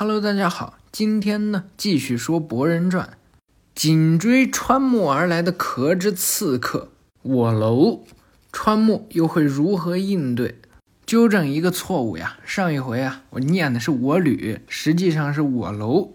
Hello，大家好，今天呢继续说《博人传》，紧追川木而来的壳之刺客我楼，川木又会如何应对？纠正一个错误呀，上一回啊我念的是我吕，实际上是我楼。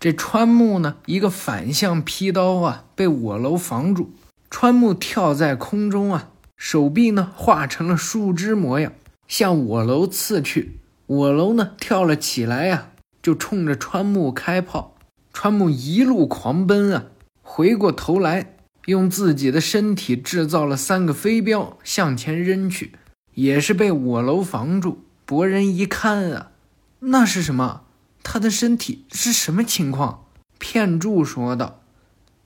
这川木呢，一个反向劈刀啊，被我楼防住。川木跳在空中啊，手臂呢化成了树枝模样，向我楼刺去。我楼呢跳了起来呀。就冲着川木开炮，川木一路狂奔啊，回过头来，用自己的身体制造了三个飞镖向前扔去，也是被我楼防住。博人一看啊，那是什么？他的身体是什么情况？片柱说道：“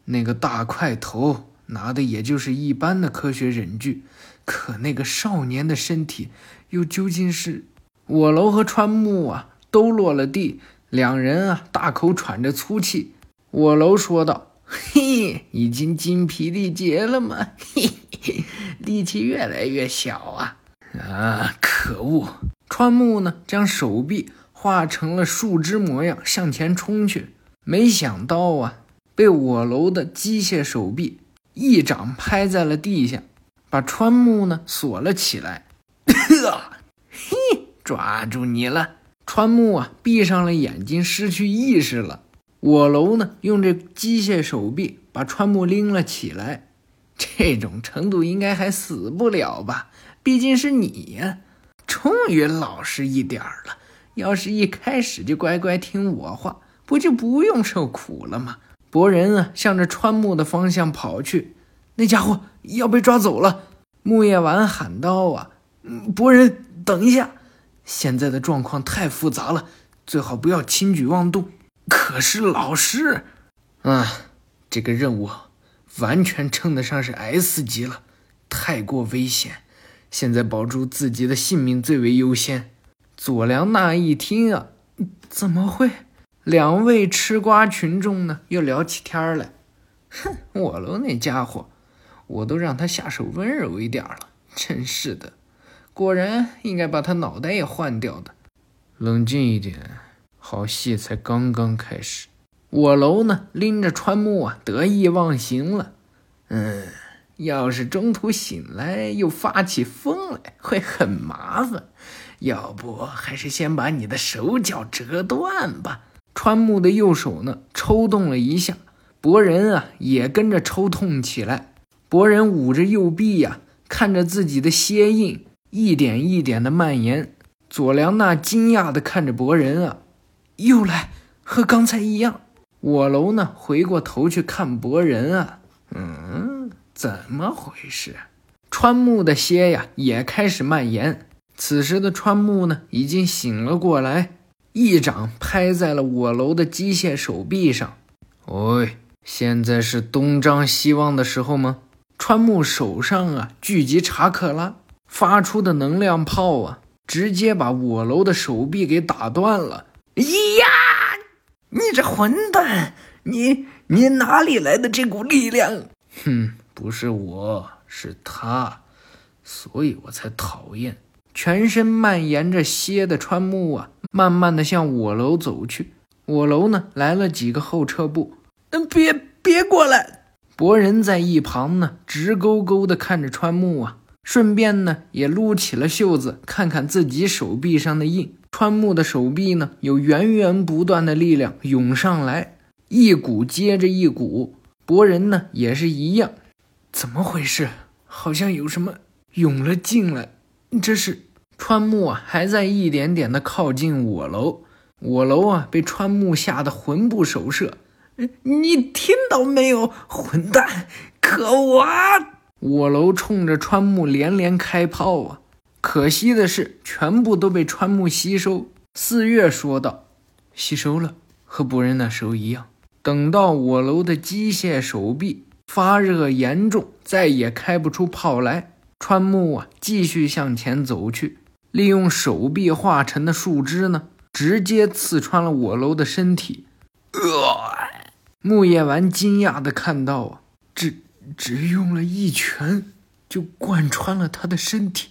那个大块头拿的也就是一般的科学忍具，可那个少年的身体又究竟是……我楼和川木啊。”都落了地，两人啊大口喘着粗气。我楼说道：“嘿，已经精疲力竭了吗？嘿嘿，力气越来越小啊！啊，可恶！”川木呢，将手臂化成了树枝模样向前冲去，没想到啊，被我楼的机械手臂一掌拍在了地下，把川木呢锁了起来。呵 嘿，抓住你了！川木啊，闭上了眼睛，失去意识了。我楼呢，用这机械手臂把川木拎了起来。这种程度应该还死不了吧？毕竟是你呀，终于老实一点了。要是一开始就乖乖听我话，不就不用受苦了吗？博人啊，向着川木的方向跑去。那家伙要被抓走了！木叶丸喊道：“啊，博人，等一下！”现在的状况太复杂了，最好不要轻举妄动。可是老师，啊，这个任务完全称得上是 S 级了，太过危险。现在保住自己的性命最为优先。左良娜一听啊，怎么会？两位吃瓜群众呢，又聊起天儿来。哼，我楼那家伙，我都让他下手温柔一点了，真是的。果然应该把他脑袋也换掉的。冷静一点，好戏才刚刚开始。我楼呢，拎着川木啊，得意忘形了。嗯，要是中途醒来又发起疯来，会很麻烦。要不还是先把你的手脚折断吧。川木的右手呢，抽动了一下，博人啊，也跟着抽痛起来。博人捂着右臂呀，看着自己的蝎印。一点一点的蔓延，佐良娜惊讶地看着博人啊，又来和刚才一样。我楼呢，回过头去看博人啊，嗯，怎么回事？川木的蝎呀也开始蔓延。此时的川木呢，已经醒了过来，一掌拍在了我楼的机械手臂上。喂，现在是东张西望的时候吗？川木手上啊，聚集查克拉。发出的能量炮啊，直接把我楼的手臂给打断了！呀，你这混蛋，你你哪里来的这股力量？哼，不是我，是他，所以我才讨厌。全身蔓延着蝎的川木啊，慢慢的向我楼走去。我楼呢，来了几个后撤步。嗯，别别过来！博人在一旁呢，直勾勾的看着川木啊。顺便呢，也撸起了袖子，看看自己手臂上的印。川木的手臂呢，有源源不断的力量涌上来，一股接着一股。博人呢，也是一样。怎么回事？好像有什么涌了进来。这是川木啊，还在一点点的靠近我楼。我楼啊，被川木吓得魂不守舍。你听到没有，混蛋！可恶啊！我楼冲着川木连连开炮啊！可惜的是，全部都被川木吸收。四月说道：“吸收了，和博人那时候一样。等到我楼的机械手臂发热严重，再也开不出炮来，川木啊，继续向前走去，利用手臂化成的树枝呢，直接刺穿了我楼的身体。木叶丸惊讶的看到啊，这。只用了一拳，就贯穿了他的身体。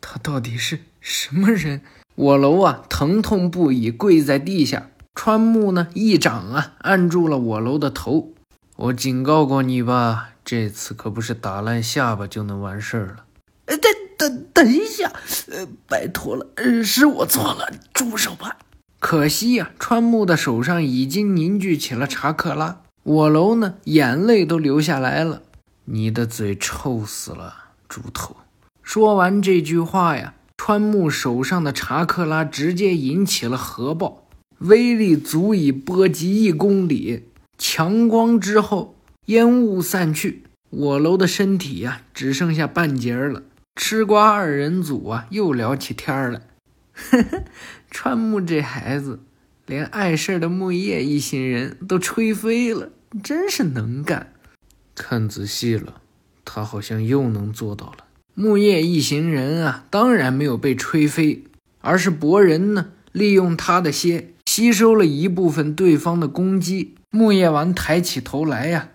他到底是什么人？我楼啊，疼痛不已，跪在地下。川木呢一掌啊按住了我楼的头。我警告过你吧，这次可不是打烂下巴就能完事儿了。呃，等等等一下，呃，拜托了，呃，是我错了，住手吧。可惜呀，川木的手上已经凝聚起了查克拉。我楼呢，眼泪都流下来了。你的嘴臭死了，猪头！说完这句话呀，川木手上的查克拉直接引起了核爆，威力足以波及一公里。强光之后，烟雾散去，我楼的身体呀，只剩下半截儿了。吃瓜二人组啊，又聊起天了。呵呵，川木这孩子，连碍事的木叶一行人都吹飞了，真是能干。看仔细了，他好像又能做到了。木叶一行人啊，当然没有被吹飞，而是博人呢，利用他的蝎吸收了一部分对方的攻击。木叶丸抬起头来呀，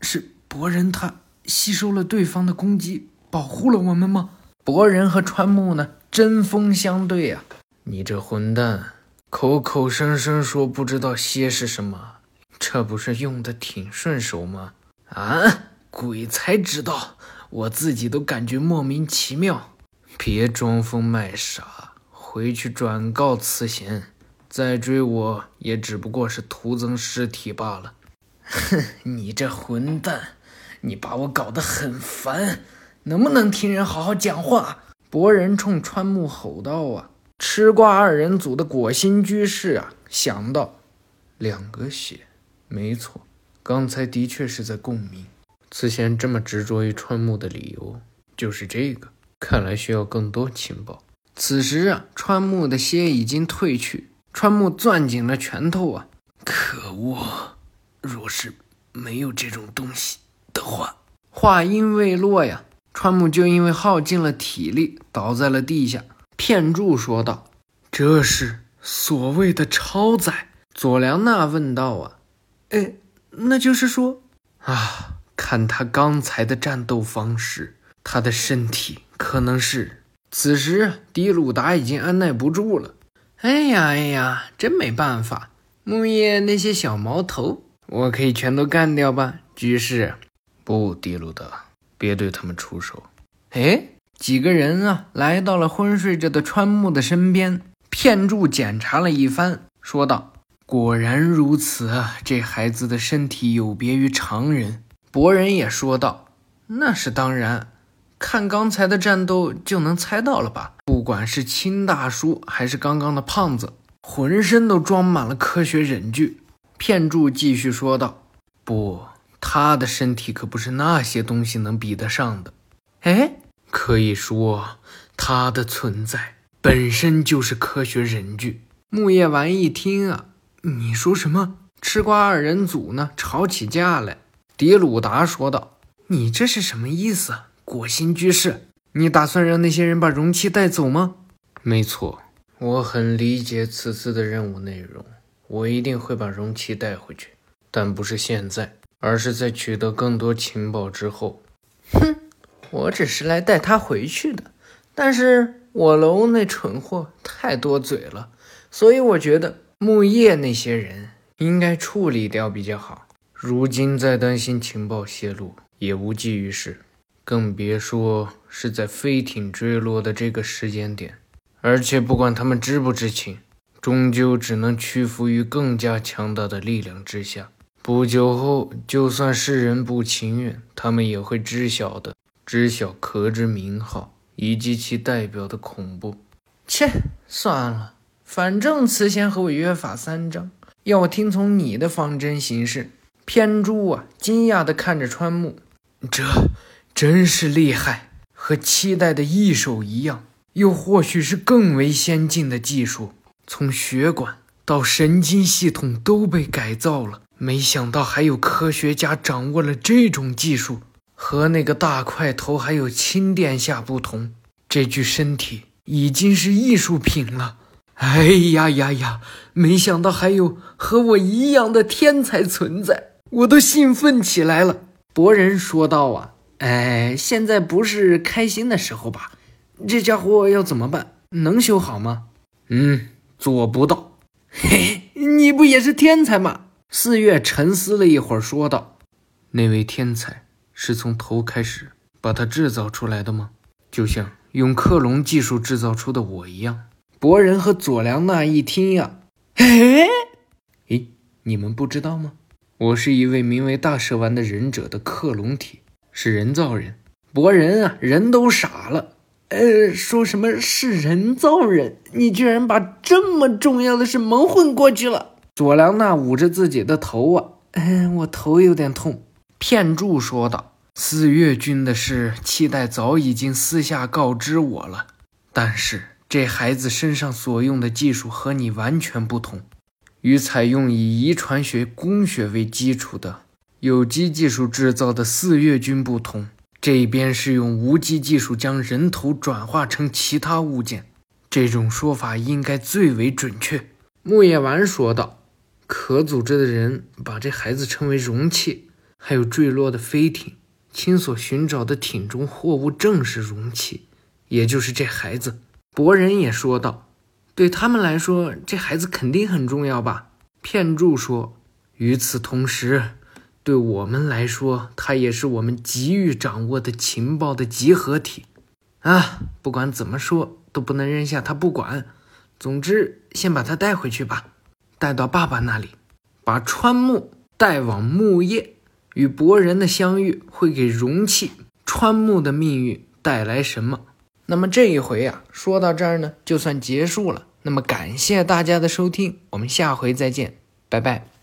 是博人他吸收了对方的攻击，保护了我们吗？博人和川木呢，针锋相对啊！你这混蛋，口口声声说不知道蝎是什么，这不是用的挺顺手吗？啊，鬼才知道，我自己都感觉莫名其妙。别装疯卖傻，回去转告慈贤，再追我也只不过是徒增尸体罢了。哼，你这混蛋，你把我搞得很烦，能不能听人好好讲话？博人冲川木吼道：“啊，吃瓜二人组的果心居士啊，想到两个血，没错。”刚才的确是在共鸣。此前这么执着于川木的理由就是这个，看来需要更多情报。此时啊，川木的蝎已经褪去，川木攥紧了拳头啊！可恶！若是没有这种东西的话，话音未落呀，川木就因为耗尽了体力倒在了地下。片柱说道：“这是所谓的超载？”佐良娜问道：“啊，哎。”那就是说，啊，看他刚才的战斗方式，他的身体可能是……此时，迪鲁达已经按耐不住了。哎呀，哎呀，真没办法，木叶那些小毛头，我可以全都干掉吧？居士，不，迪鲁达，别对他们出手。哎，几个人啊，来到了昏睡着的川木的身边，片柱检查了一番，说道。果然如此啊！这孩子的身体有别于常人。博人也说道：“那是当然，看刚才的战斗就能猜到了吧？不管是青大叔还是刚刚的胖子，浑身都装满了科学忍具。”片柱继续说道：“不，他的身体可不是那些东西能比得上的。哎，可以说他的存在本身就是科学忍具。”木叶丸一听啊。你说什么？吃瓜二人组呢？吵起架来。迪鲁达说道：“你这是什么意思？果心居士，你打算让那些人把容器带走吗？”没错，我很理解此次的任务内容，我一定会把容器带回去，但不是现在，而是在取得更多情报之后。哼，我只是来带他回去的，但是我楼那蠢货太多嘴了，所以我觉得。木叶那些人应该处理掉比较好。如今再担心情报泄露也无济于事，更别说是在飞艇坠落的这个时间点。而且不管他们知不知情，终究只能屈服于更加强大的力量之下。不久后，就算世人不情愿，他们也会知晓的。知晓壳之名号以及其代表的恐怖。切，算了。反正慈贤和我约法三章，要听从你的方针行事。偏珠啊，惊讶地看着川木，这真是厉害，和期待的异手一样，又或许是更为先进的技术，从血管到神经系统都被改造了。没想到还有科学家掌握了这种技术。和那个大块头还有亲殿下不同，这具身体已经是艺术品了。哎呀呀呀！没想到还有和我一样的天才存在，我都兴奋起来了。博人说道：“啊，哎，现在不是开心的时候吧？这家伙要怎么办？能修好吗？”嗯，做不到。嘿，你不也是天才吗？四月沉思了一会儿，说道：“那位天才是从头开始把它制造出来的吗？就像用克隆技术制造出的我一样。”博人和佐良娜一听呀，哎，咦，你们不知道吗？我是一位名为大蛇丸的忍者的克隆体，是人造人。博人啊，人都傻了。呃，说什么是人造人？你居然把这么重要的事蒙混过去了。佐良娜捂着自己的头啊，嗯，我头有点痛。片柱说道：“四月君的事，期待早已经私下告知我了。但是这孩子身上所用的技术和你完全不同，与采用以遗传学工学为基础的有机技术制造的四月君不同。这边是用无机技术将人头转化成其他物件，这种说法应该最为准确。”木叶丸说道。可组织的人把这孩子称为容器，还有坠落的飞艇，亲所寻找的艇中货物正是容器，也就是这孩子。博人也说道：“对他们来说，这孩子肯定很重要吧？”片柱说：“与此同时，对我们来说，他也是我们急于掌握的情报的集合体。啊，不管怎么说，都不能扔下他不管。总之，先把他带回去吧。”带到爸爸那里，把川木带往木叶，与博人的相遇会给容器川木的命运带来什么？那么这一回啊，说到这儿呢，就算结束了。那么感谢大家的收听，我们下回再见，拜拜。